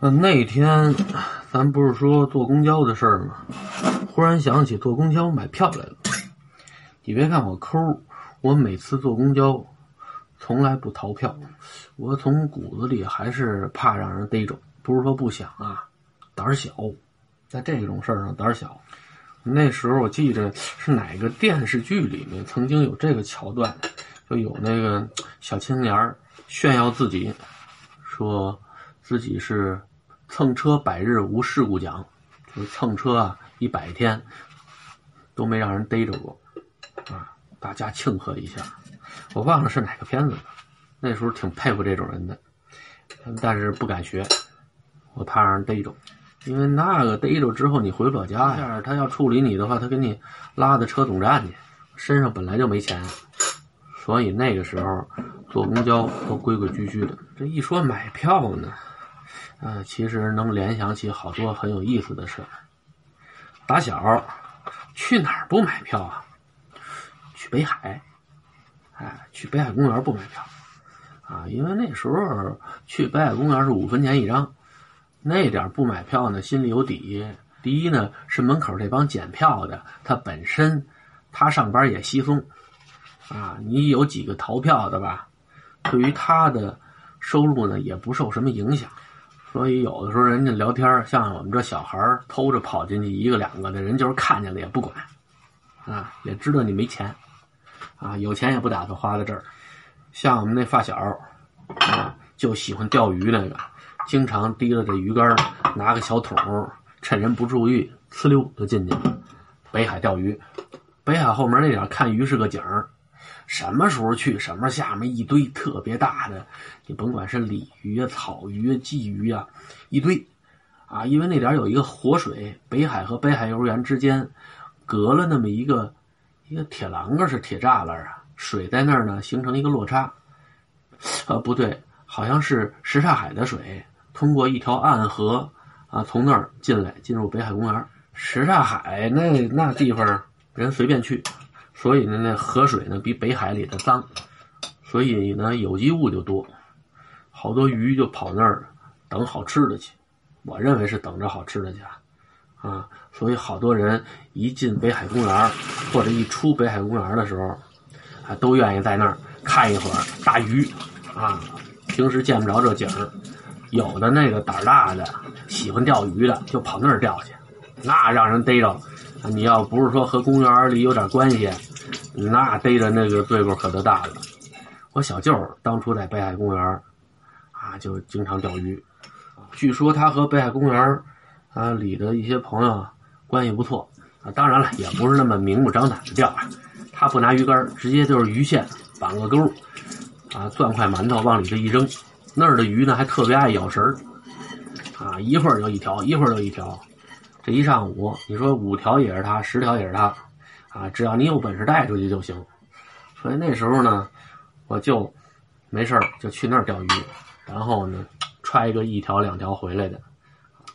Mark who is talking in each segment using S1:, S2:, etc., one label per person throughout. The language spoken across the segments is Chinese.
S1: 嗯，那天咱不是说坐公交的事儿吗？忽然想起坐公交买票来了。你别看我抠，我每次坐公交从来不逃票，我从骨子里还是怕让人逮着。不是说不想啊，胆儿小，在这种事儿上胆儿小。那时候我记着是哪个电视剧里面曾经有这个桥段，就有那个小青年炫耀自己，说自己是蹭车百日无事故奖，就是蹭车啊一百天都没让人逮着过，啊，大家庆贺一下。我忘了是哪个片子了，那时候挺佩服这种人的，但是不敢学，我怕让人逮着。因为那个逮着之后，你回不了家呀。他要处理你的话，他给你拉到车总站去，身上本来就没钱，所以那个时候坐公交都规规矩矩的。这一说买票呢，呃，其实能联想起好多很有意思的事儿。打小去哪儿不买票啊？去北海，哎，去北海公园不买票啊？因为那时候去北海公园是五分钱一张。那点不买票呢，心里有底。第一呢，是门口这帮检票的，他本身他上班也稀松啊。你有几个逃票的吧？对于他的收入呢，也不受什么影响。所以有的时候人家聊天，像我们这小孩偷着跑进去一个两个的，人就是看见了也不管啊，也知道你没钱啊，有钱也不打算花在这儿。像我们那发小，就喜欢钓鱼那个。经常提着这鱼竿，拿个小桶，趁人不注意，呲溜就进去了。北海钓鱼，北海后门那点看鱼是个景儿。什么时候去，什么下面一堆特别大的，你甭管是鲤鱼啊、草鱼啊、鲫鱼啊，一堆啊。因为那点有一个活水，北海和北海幼儿园之间隔了那么一个一个铁栏杆是铁栅栏啊，水在那儿呢，形成了一个落差。呃，不对，好像是什刹海的水。通过一条暗河啊，从那儿进来，进入北海公园。什刹海那那地方人随便去，所以呢，那河水呢比北海里的脏，所以呢有机物就多，好多鱼就跑那儿等好吃的去。我认为是等着好吃的去啊，所以好多人一进北海公园或者一出北海公园的时候啊，都愿意在那儿看一会儿大鱼啊。平时见不着这景儿。有的那个胆大的，喜欢钓鱼的，就跑那儿钓去，那让人逮着。你要不是说和公园里有点关系，那逮着那个罪过可就大了。我小舅当初在北海公园啊，就经常钓鱼。据说他和北海公园啊里的一些朋友关系不错啊。当然了，也不是那么明目张胆的钓。他不拿鱼竿，直接就是鱼线绑个钩，啊，攥块馒头往里头一扔。那儿的鱼呢，还特别爱咬食儿，啊，一会儿就一条，一会儿就一条，这一上午，你说五条也是他，十条也是他，啊，只要你有本事带出去就行。所以那时候呢，我就没事儿就去那儿钓鱼，然后呢，揣个一条两条回来的，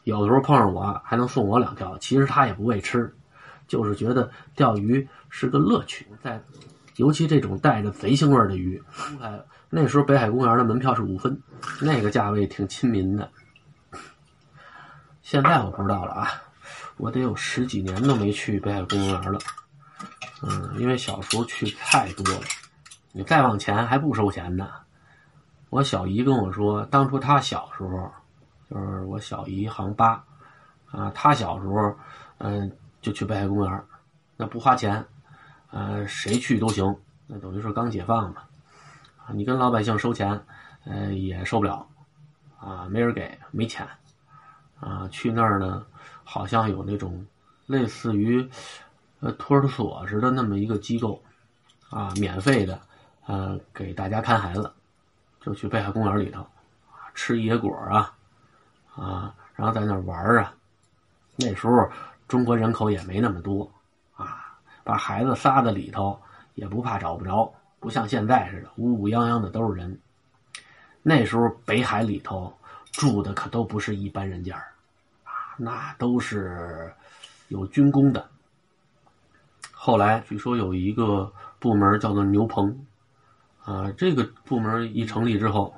S1: 有的时候碰上我还能送我两条，其实他也不为吃，就是觉得钓鱼是个乐趣，在，尤其这种带着贼腥味的鱼，那时候北海公园的门票是五分，那个价位挺亲民的。现在我不知道了啊，我得有十几年都没去北海公园了。嗯，因为小时候去太多了。你再往前还不收钱呢。我小姨跟我说，当初她小时候，就是我小姨行八，啊，她小时候，嗯，就去北海公园，那不花钱，呃，谁去都行，那等于是刚解放嘛。啊，你跟老百姓收钱，呃，也收不了，啊，没人给，没钱，啊，去那儿呢，好像有那种类似于呃托儿所似的那么一个机构，啊，免费的，呃，给大家看孩子，就去北海公园里头，啊，吃野果啊，啊，然后在那玩啊，那时候中国人口也没那么多，啊，把孩子撒在里头也不怕找不着。不像现在似的乌乌泱泱的都是人，那时候北海里头住的可都不是一般人家啊，那都是有军功的。后来据说有一个部门叫做牛棚，啊，这个部门一成立之后，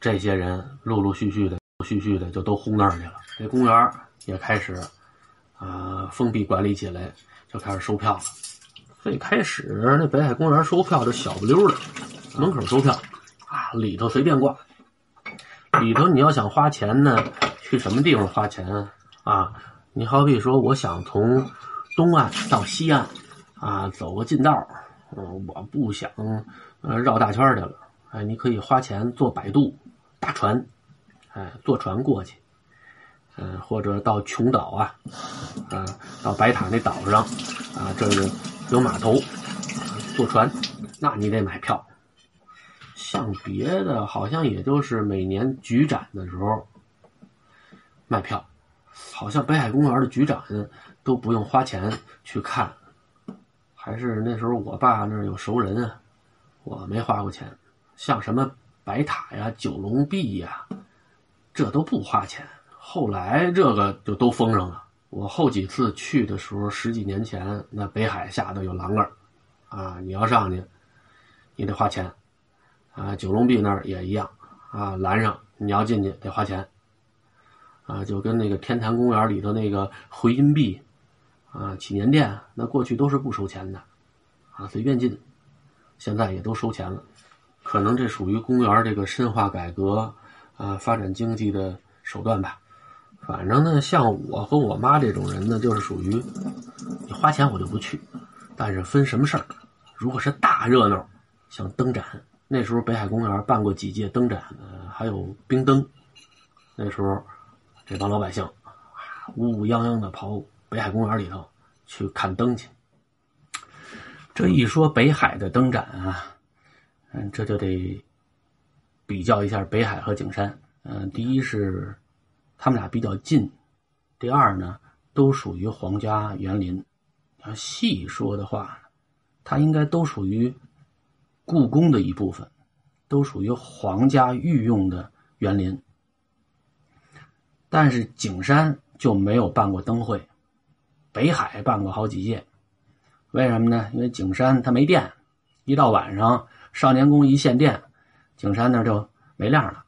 S1: 这些人陆陆续续的陆续续的就都轰那儿去了。这公园也开始啊封闭管理起来，就开始收票了。最开始那北海公园收票就小不溜的，门口收票啊，里头随便逛。里头你要想花钱呢，去什么地方花钱啊？你好比说，我想从东岸到西岸啊，走个近道嗯，我不想呃绕大圈去了。哎，你可以花钱坐摆渡大船，哎，坐船过去，嗯，或者到琼岛啊，啊，到白塔那岛上啊，这是有码头，坐船，那你得买票。像别的，好像也就是每年举展的时候卖票。好像北海公园的菊展都不用花钱去看，还是那时候我爸那儿有熟人啊，我没花过钱。像什么白塔呀、九龙壁呀，这都不花钱。后来这个就都封上了。我后几次去的时候，十几年前那北海下头有栏杆啊，你要上去，你得花钱啊。九龙壁那儿也一样啊，拦上你要进去得花钱。啊，就跟那个天坛公园里头那个回音壁，啊，祈年殿，那过去都是不收钱的，啊，随便进，现在也都收钱了。可能这属于公园这个深化改革，啊，发展经济的手段吧。反正呢，像我和我妈这种人呢，就是属于你花钱我就不去，但是分什么事儿。如果是大热闹，像灯展，那时候北海公园办过几届灯展，呃，还有冰灯，那时候。这帮老百姓啊，乌乌泱泱的跑北海公园里头去看灯去。这一说北海的灯展啊，嗯，这就得比较一下北海和景山。嗯，第一是他们俩比较近，第二呢都属于皇家园林。要细说的话，它应该都属于故宫的一部分，都属于皇家御用的园林。但是景山就没有办过灯会，北海办过好几届，为什么呢？因为景山它没电，一到晚上少年宫一限电，景山那就没亮了，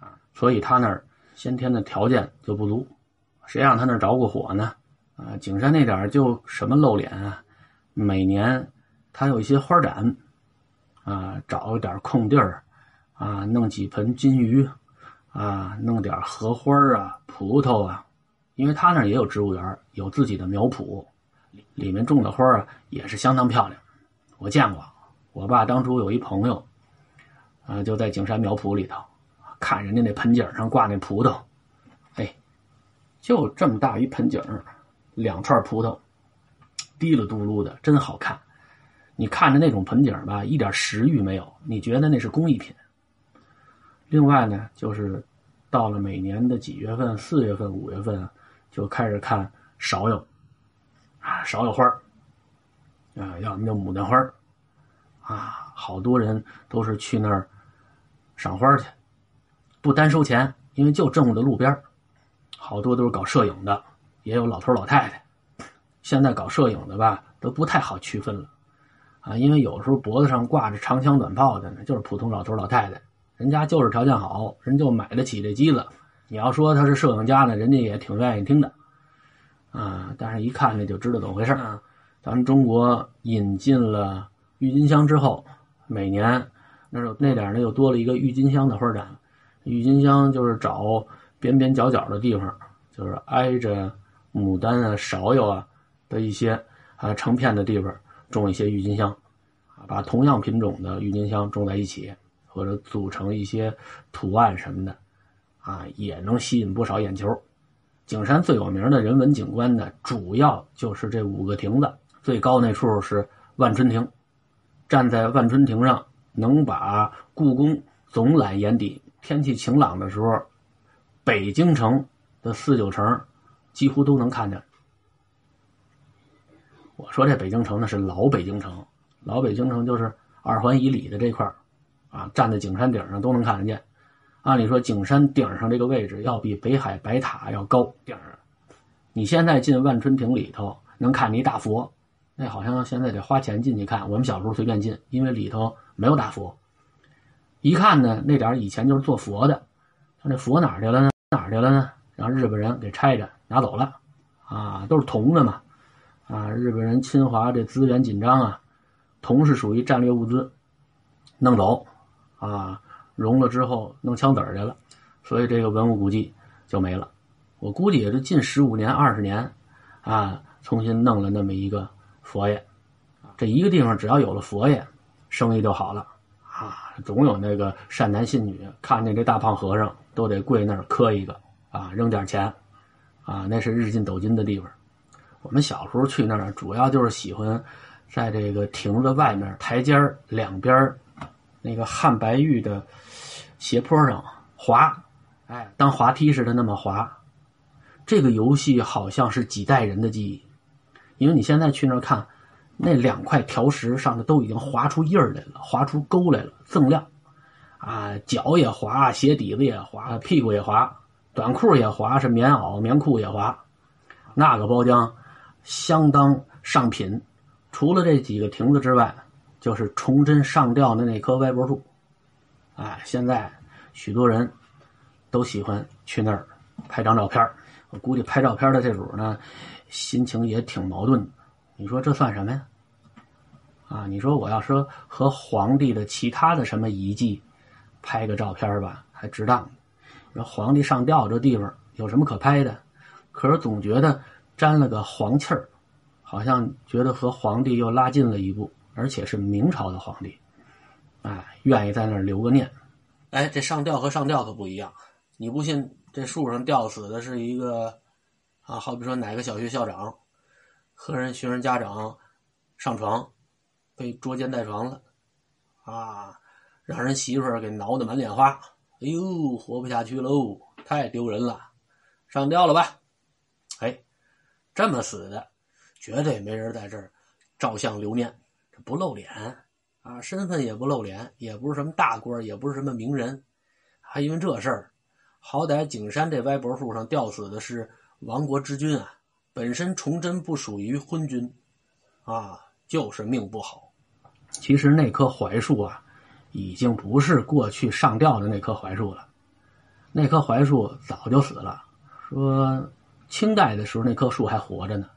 S1: 啊，所以他那儿先天的条件就不足，谁让他那儿着过火呢？啊，景山那点就什么露脸啊，每年他有一些花展，啊，找一点空地儿，啊，弄几盆金鱼。啊，弄点荷花啊，葡萄啊，因为他那也有植物园，有自己的苗圃，里面种的花啊也是相当漂亮。我见过，我爸当初有一朋友，啊，就在景山苗圃里头，看人家那盆景上挂那葡萄，哎，就这么大一盆景两串葡萄，滴了嘟噜的，真好看。你看着那种盆景吧，一点食欲没有，你觉得那是工艺品。另外呢，就是到了每年的几月份，四月份、五月份，就开始看芍药啊，芍药花啊，要么叫牡丹花啊，好多人都是去那儿赏花去，不单收钱，因为就正在路边好多都是搞摄影的，也有老头老太太。现在搞摄影的吧，都不太好区分了啊，因为有时候脖子上挂着长枪短炮的呢，就是普通老头老太太。人家就是条件好，人就买得起这机子。你要说他是摄影家呢，人家也挺愿意听的，啊，但是一看呢就知道怎么回事啊。咱们中国引进了郁金香之后，每年那那点呢又多了一个郁金香的花展。郁金香就是找边边角角的地方，就是挨着牡丹啊、芍药啊的一些啊成片的地方种一些郁金香，啊，把同样品种的郁金香种在一起。或者组成一些图案什么的，啊，也能吸引不少眼球。景山最有名的人文景观呢，主要就是这五个亭子，最高那处是万春亭。站在万春亭上，能把故宫总览眼底。天气晴朗的时候，北京城的四九城几乎都能看见。我说这北京城呢是老北京城，老北京城就是二环以里的这块啊，站在景山顶上都能看得见。按理说，景山顶上这个位置要比北海白塔要高。顶上，你现在进万春亭里头能看一大佛，那好像现在得花钱进去看。我们小时候随便进，因为里头没有大佛。一看呢，那点以前就是做佛的，他那佛哪去了呢？儿去了呢？让日本人给拆着拿走了，啊，都是铜的嘛，啊，日本人侵华这资源紧张啊，铜是属于战略物资，弄走，啊，融了之后弄枪子儿去了，所以这个文物古迹就没了。我估计也就近十五年、二十年，啊，重新弄了那么一个佛爷，这一个地方只要有了佛爷，生意就好了，啊，总有那个善男信女看见这大胖和尚都得跪那儿磕一个。啊，扔点钱，啊，那是日进斗金的地方。我们小时候去那儿，主要就是喜欢在这个亭子外面台阶两边那个汉白玉的斜坡上滑，哎，当滑梯似的那么滑。这个游戏好像是几代人的记忆，因为你现在去那儿看，那两块条石上的都已经划出印儿来了，划出沟来了，锃亮。啊，脚也滑，鞋底子也滑，屁股也滑。短裤也滑，是棉袄、棉裤也滑，那个包浆相当上品。除了这几个亭子之外，就是崇祯上吊的那棵歪脖树。哎，现在许多人都喜欢去那儿拍张照片我估计拍照片的这主呢，心情也挺矛盾。你说这算什么呀？啊，你说我要说和皇帝的其他的什么遗迹拍个照片吧，还值当。那皇帝上吊这地方有什么可拍的？可是总觉得沾了个皇气儿，好像觉得和皇帝又拉近了一步，而且是明朝的皇帝，哎，愿意在那儿留个念。哎，这上吊和上吊可不一样。你不信，这树上吊死的是一个啊，好比说哪个小学校长和人学生家长上床，被捉奸在床了，啊，让人媳妇儿给挠得满脸花。哎呦，活不下去喽！太丢人了，上吊了吧？哎，这么死的，绝对没人在这儿照相留念，不露脸啊，身份也不露脸，也不是什么大官，也不是什么名人，还因为这事儿，好歹景山这歪脖树上吊死的是亡国之君啊，本身崇祯不属于昏君，啊，就是命不好。其实那棵槐树啊。已经不是过去上吊的那棵槐树了，那棵槐树早就死了。说清代的时候那棵树还活着呢，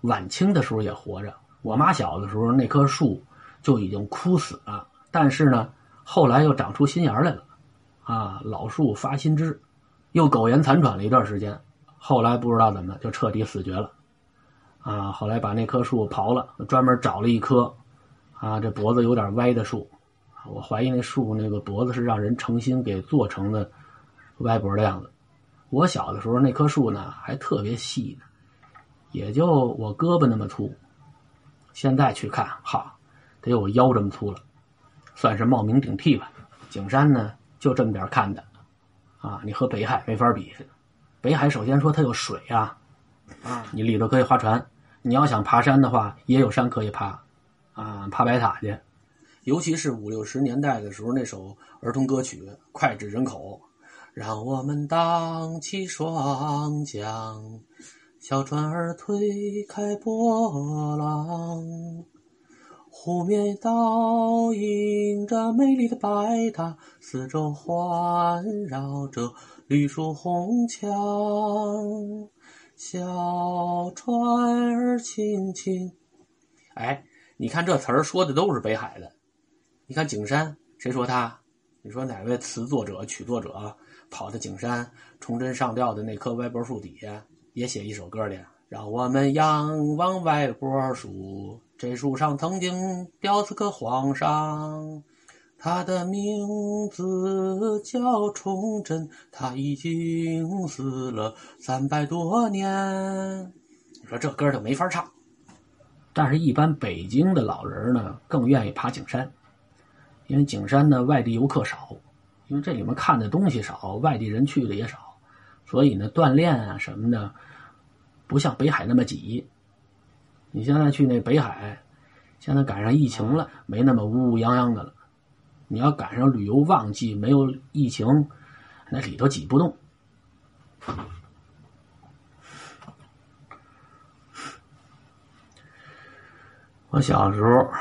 S1: 晚清的时候也活着。我妈小的时候那棵树就已经枯死了，但是呢，后来又长出新芽来了。啊，老树发新枝，又苟延残喘了一段时间，后来不知道怎么就彻底死绝了。啊，后来把那棵树刨了，专门找了一棵，啊，这脖子有点歪的树。我怀疑那树那个脖子是让人诚心给做成的歪脖的样子。我小的时候那棵树呢还特别细呢，也就我胳膊那么粗。现在去看，哈，得有我腰这么粗了，算是冒名顶替吧。景山呢就这么点看的，啊，你和北海没法比。北海首先说它有水啊，啊，你里头可以划船。你要想爬山的话，也有山可以爬，啊，爬白塔去。尤其是五六十年代的时候，那首儿童歌曲脍炙人口。让我们荡起双桨，小船儿推开波浪，湖面倒映着美丽的白塔，四周环绕着绿树红墙，小船儿轻轻。哎，你看这词儿说的都是北海的。你看景山，谁说他？你说哪位词作者、曲作者跑到景山崇祯上吊的那棵歪脖树底下，也写一首歌的？让我们仰望歪脖树，这树上曾经吊死个皇上，他的名字叫崇祯，他已经死了三百多年。你说这歌就没法唱，但是，一般北京的老人呢，更愿意爬景山。因为景山呢，外地游客少，因为这里面看的东西少，外地人去的也少，所以呢，锻炼啊什么的，不像北海那么挤。你现在去那北海，现在赶上疫情了，没那么乌乌泱泱的了。你要赶上旅游旺季，没有疫情，那里头挤不动。我小时候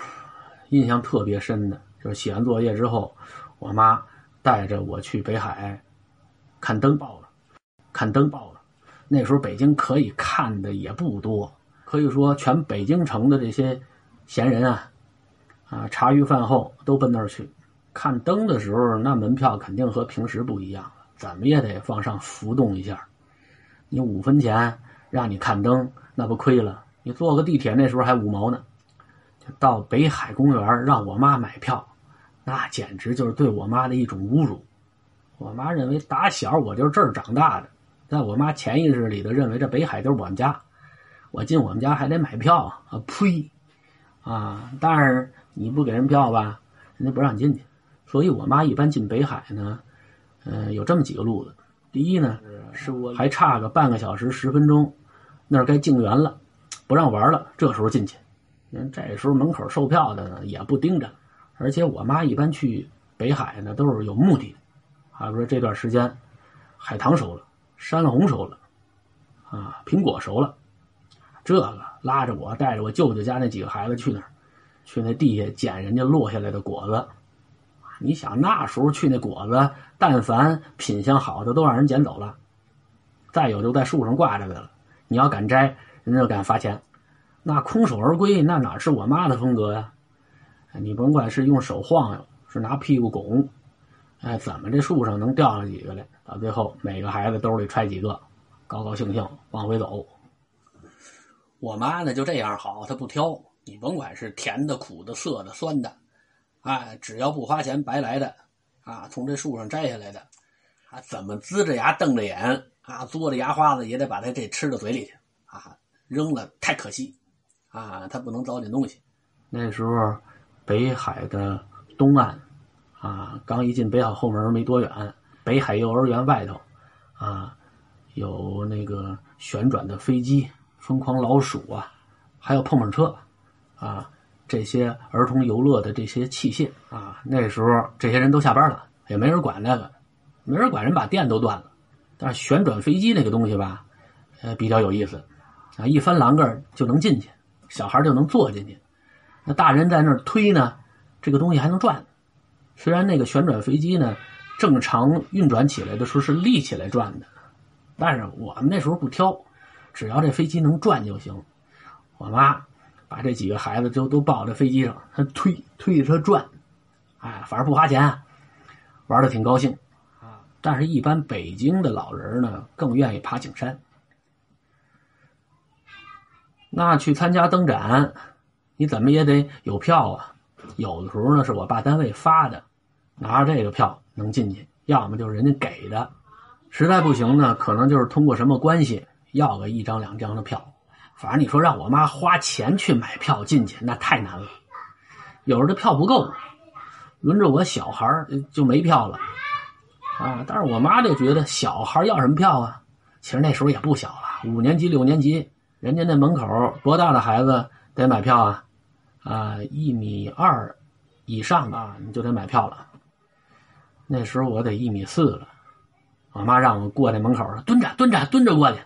S1: 印象特别深的。就是写完作业之后，我妈带着我去北海看灯泡。看灯报了。那时候北京可以看的也不多，可以说全北京城的这些闲人啊，啊茶余饭后都奔那儿去看灯的时候，那门票肯定和平时不一样了，怎么也得往上浮动一下。你五分钱让你看灯，那不亏了？你坐个地铁那时候还五毛呢。到北海公园让我妈买票，那简直就是对我妈的一种侮辱。我妈认为打小我就是这儿长大的。在我妈潜意识里头，认为这北海就是我们家，我进我们家还得买票啊！呸！啊，但是你不给人票吧，人家不让你进去。所以我妈一般进北海呢，呃，有这么几个路子。第一呢，是我还差个半个小时十分钟，那儿该静园了，不让玩了，这时候进去。人这时候门口售票的呢也不盯着，而且我妈一般去北海呢都是有目的的，比如说这段时间海棠熟了。山红熟了，啊，苹果熟了，这个拉着我，带着我舅舅家那几个孩子去那儿，去那地下捡人家落下来的果子。你想那时候去那果子，但凡品相好的都让人捡走了，再有就在树上挂着的了。你要敢摘，人家就敢罚钱。那空手而归，那哪是我妈的风格呀？你甭管是用手晃悠，是拿屁股拱。哎，怎么这树上能掉上几个来？到最后，每个孩子兜里揣几个，高高兴兴往回走。我妈呢就这样好，她不挑，你甭管是甜的、苦的、涩的、酸的，哎，只要不花钱白来的，啊，从这树上摘下来的，啊，怎么呲着牙瞪着眼啊，嘬着牙花子也得把它这吃到嘴里去啊，扔了太可惜，啊，他不能糟践东西。那时候，北海的东岸。啊，刚一进北海后门没多远，北海幼儿园外头，啊，有那个旋转的飞机、疯狂老鼠啊，还有碰碰车，啊，这些儿童游乐的这些器械啊，那时候这些人都下班了，也没人管那个，没人管人把电都断了。但是旋转飞机那个东西吧，呃，比较有意思，啊，一翻栏杆就能进去，小孩就能坐进去，那大人在那儿推呢，这个东西还能转。虽然那个旋转飞机呢，正常运转起来的时候是立起来转的，但是我们那时候不挑，只要这飞机能转就行。我妈把这几个孩子就都抱在飞机上，她推推着车转，哎，反正不花钱，玩的挺高兴啊。但是，一般北京的老人呢，更愿意爬景山。那去参加灯展，你怎么也得有票啊。有的时候呢，是我爸单位发的。拿着这个票能进去，要么就是人家给的，实在不行呢，可能就是通过什么关系要个一张两张的票。反正你说让我妈花钱去买票进去，那太难了。有时候这票不够，轮着我小孩就没票了啊。但是我妈就觉得小孩要什么票啊？其实那时候也不小了，五年级六年级，人家那门口多大的孩子得买票啊？啊，一米二以上的你就得买票了。那时候我得一米四了，我妈让我过那门口蹲着蹲着蹲着过去。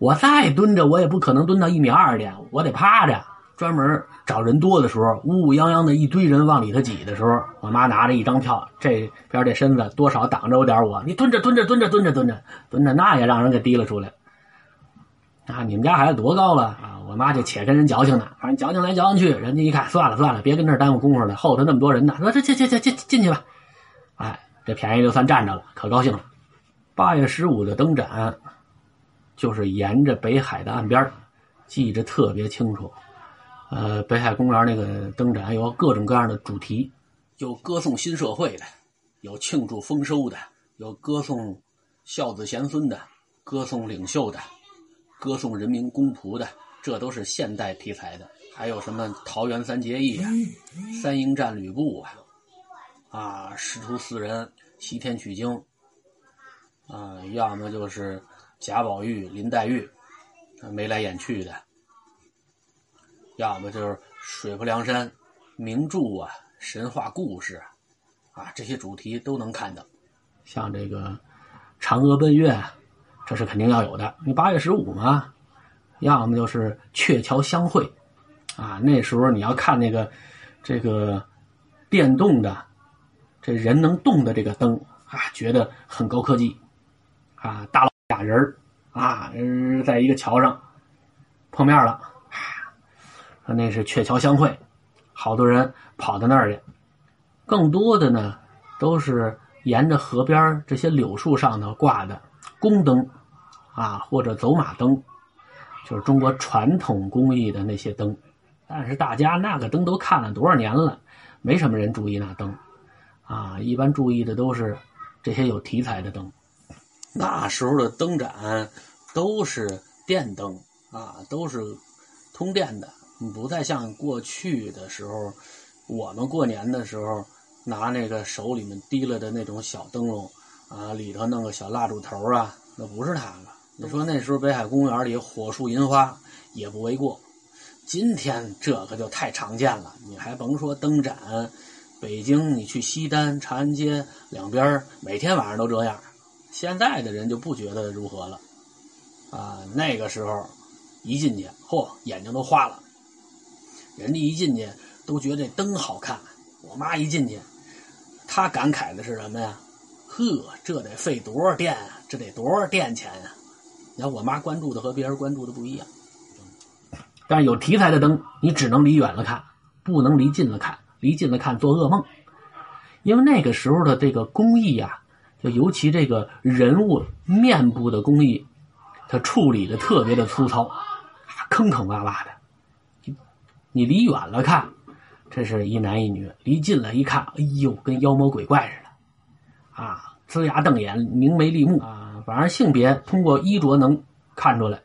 S1: 我再蹲着，我也不可能蹲到一米二去，我得趴着。专门找人多的时候，乌乌泱泱的一堆人往里头挤的时候，我妈拿着一张票，这边这身子多少挡着我点我。你蹲着蹲着蹲着蹲着蹲着蹲着，那也让人给提了出来。啊，你们家孩子多高了啊？我妈就且跟人矫情呢，反正矫情来矫情去，人家一看算了算了，别跟这耽误功夫了，后头那么多人呢，说这进进进进进去吧。哎，这便宜就算占着了，可高兴了。八月十五的灯展，就是沿着北海的岸边记着特别清楚。呃，北海公园那个灯展有各种各样的主题，有歌颂新社会的，有庆祝丰收的，有歌颂孝子贤孙的，歌颂领袖的，歌颂人民公仆的，这都是现代题材的。还有什么桃园三结义啊，三英战吕布啊。啊，师徒四人西天取经，啊，要么就是贾宝玉、林黛玉，眉来眼去的；要么就是水泊梁山名著啊、神话故事啊，这些主题都能看到。像这个嫦娥奔月，这是肯定要有的。你八月十五嘛，要么就是鹊桥相会，啊，那时候你要看那个这个电动的。这人能动的这个灯啊，觉得很高科技，啊，大老俩人啊，在一个桥上碰面了，说那是鹊桥相会，好多人跑到那儿去。更多的呢，都是沿着河边这些柳树上头挂的宫灯啊，或者走马灯，就是中国传统工艺的那些灯。但是大家那个灯都看了多少年了，没什么人注意那灯啊，一般注意的都是这些有题材的灯。那时候的灯盏都是电灯啊，都是通电的，不再像过去的时候，我们过年的时候拿那个手里面提了的那种小灯笼啊，里头弄个小蜡烛头啊，那不是它了。你说那时候北海公园里火树银花也不为过。今天这可就太常见了，你还甭说灯盏，北京你去西单、长安街两边每天晚上都这样。现在的人就不觉得如何了，啊，那个时候一进去，嚯，眼睛都花了。人家一进去都觉得这灯好看。我妈一进去，她感慨的是什么呀？呵，这得费多少电啊？这得多少电钱呀？你看我妈关注的和别人关注的不一样。但是有题材的灯，你只能离远了看，不能离近了看。离近了看做噩梦，因为那个时候的这个工艺啊，就尤其这个人物面部的工艺，它处理的特别的粗糙，坑坑洼洼的。你离远了看，这是一男一女；离近了一看，哎呦，跟妖魔鬼怪似的，啊，呲牙瞪眼，明眉立目啊。反正性别通过衣着能看出来。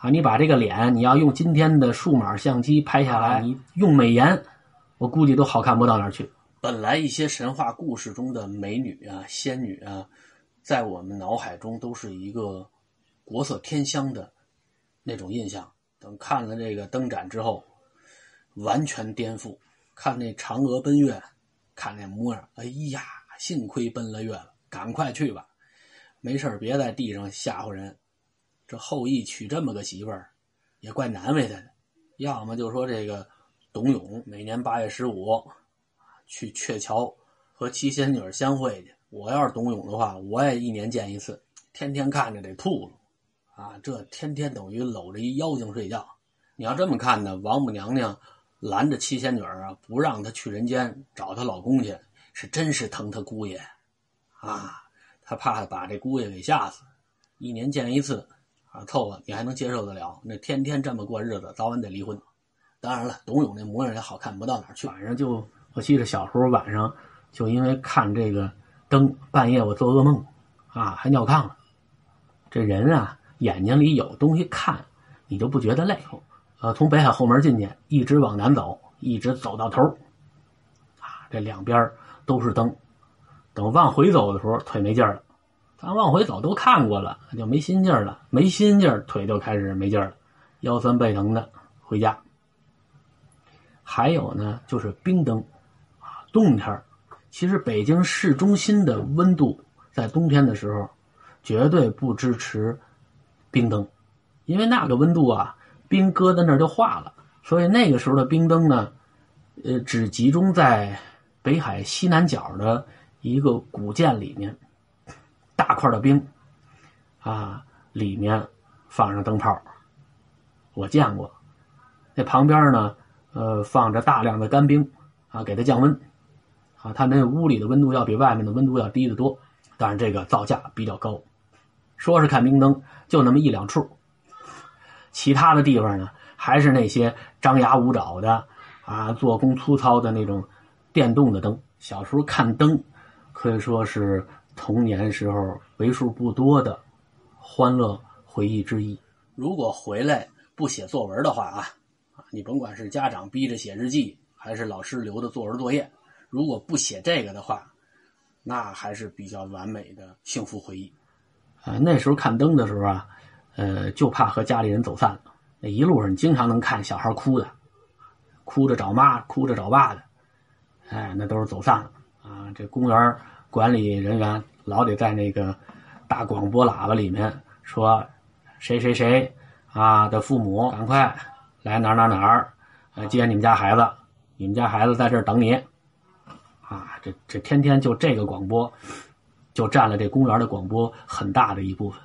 S1: 啊，你把这个脸，你要用今天的数码相机拍下来，你用美颜，我估计都好看不到哪儿去。本来一些神话故事中的美女啊、仙女啊，在我们脑海中都是一个国色天香的那种印象。等看了这个灯盏之后，完全颠覆。看那嫦娥奔月，看那模样，哎呀，幸亏奔了月了，赶快去吧，没事别在地上吓唬人。这后羿娶这么个媳妇儿，也怪难为他的。要么就说这个董永每年八月十五去鹊桥和七仙女相会去。我要是董永的话，我也一年见一次，天天看着得吐了啊！这天天等于搂着一妖精睡觉。你要这么看呢，王母娘娘拦着七仙女啊，不让她去人间找她老公去，是真是疼她姑爷啊！她怕把这姑爷给吓死。一年见一次。啊，凑合，你还能接受得了？那天天这么过日子，早晚得离婚。当然了，董永那模样也好看不到哪儿去。晚上就，我记得小时候晚上就因为看这个灯，半夜我做噩梦，啊，还尿炕了。这人啊，眼睛里有东西看，你就不觉得累。呃，从北海后门进去，一直往南走，一直走到头，啊，这两边都是灯。等往回走的时候，腿没劲了。咱往回走都看过了，就没心劲了，没心劲，腿就开始没劲了，腰酸背疼的回家。还有呢，就是冰灯，啊，冬天其实北京市中心的温度在冬天的时候，绝对不支持冰灯，因为那个温度啊，冰搁在那儿就化了，所以那个时候的冰灯呢，呃，只集中在北海西南角的一个古建里面。大块的冰，啊，里面放上灯泡，我见过。那旁边呢，呃，放着大量的干冰，啊，给它降温。啊，它那屋里的温度要比外面的温度要低得多，但是这个造价比较高。说是看冰灯，就那么一两处，其他的地方呢，还是那些张牙舞爪的，啊，做工粗糙的那种电动的灯。小时候看灯，可以说是。童年时候为数不多的欢乐回忆之一。如果回来不写作文的话啊，你甭管是家长逼着写日记，还是老师留的作文作业，如果不写这个的话，那还是比较完美的幸福回忆。啊，那时候看灯的时候啊，呃，就怕和家里人走散了。那一路上经常能看小孩哭的，哭着找妈，哭着找爸的，哎，那都是走散了啊。这公园。管理人员老得在那个大广播喇叭里面说：“谁谁谁啊的父母，赶快来哪哪哪儿，来接你们家孩子，你们家孩子在这儿等你。”啊，这这天天就这个广播，就占了这公园的广播很大的一部分。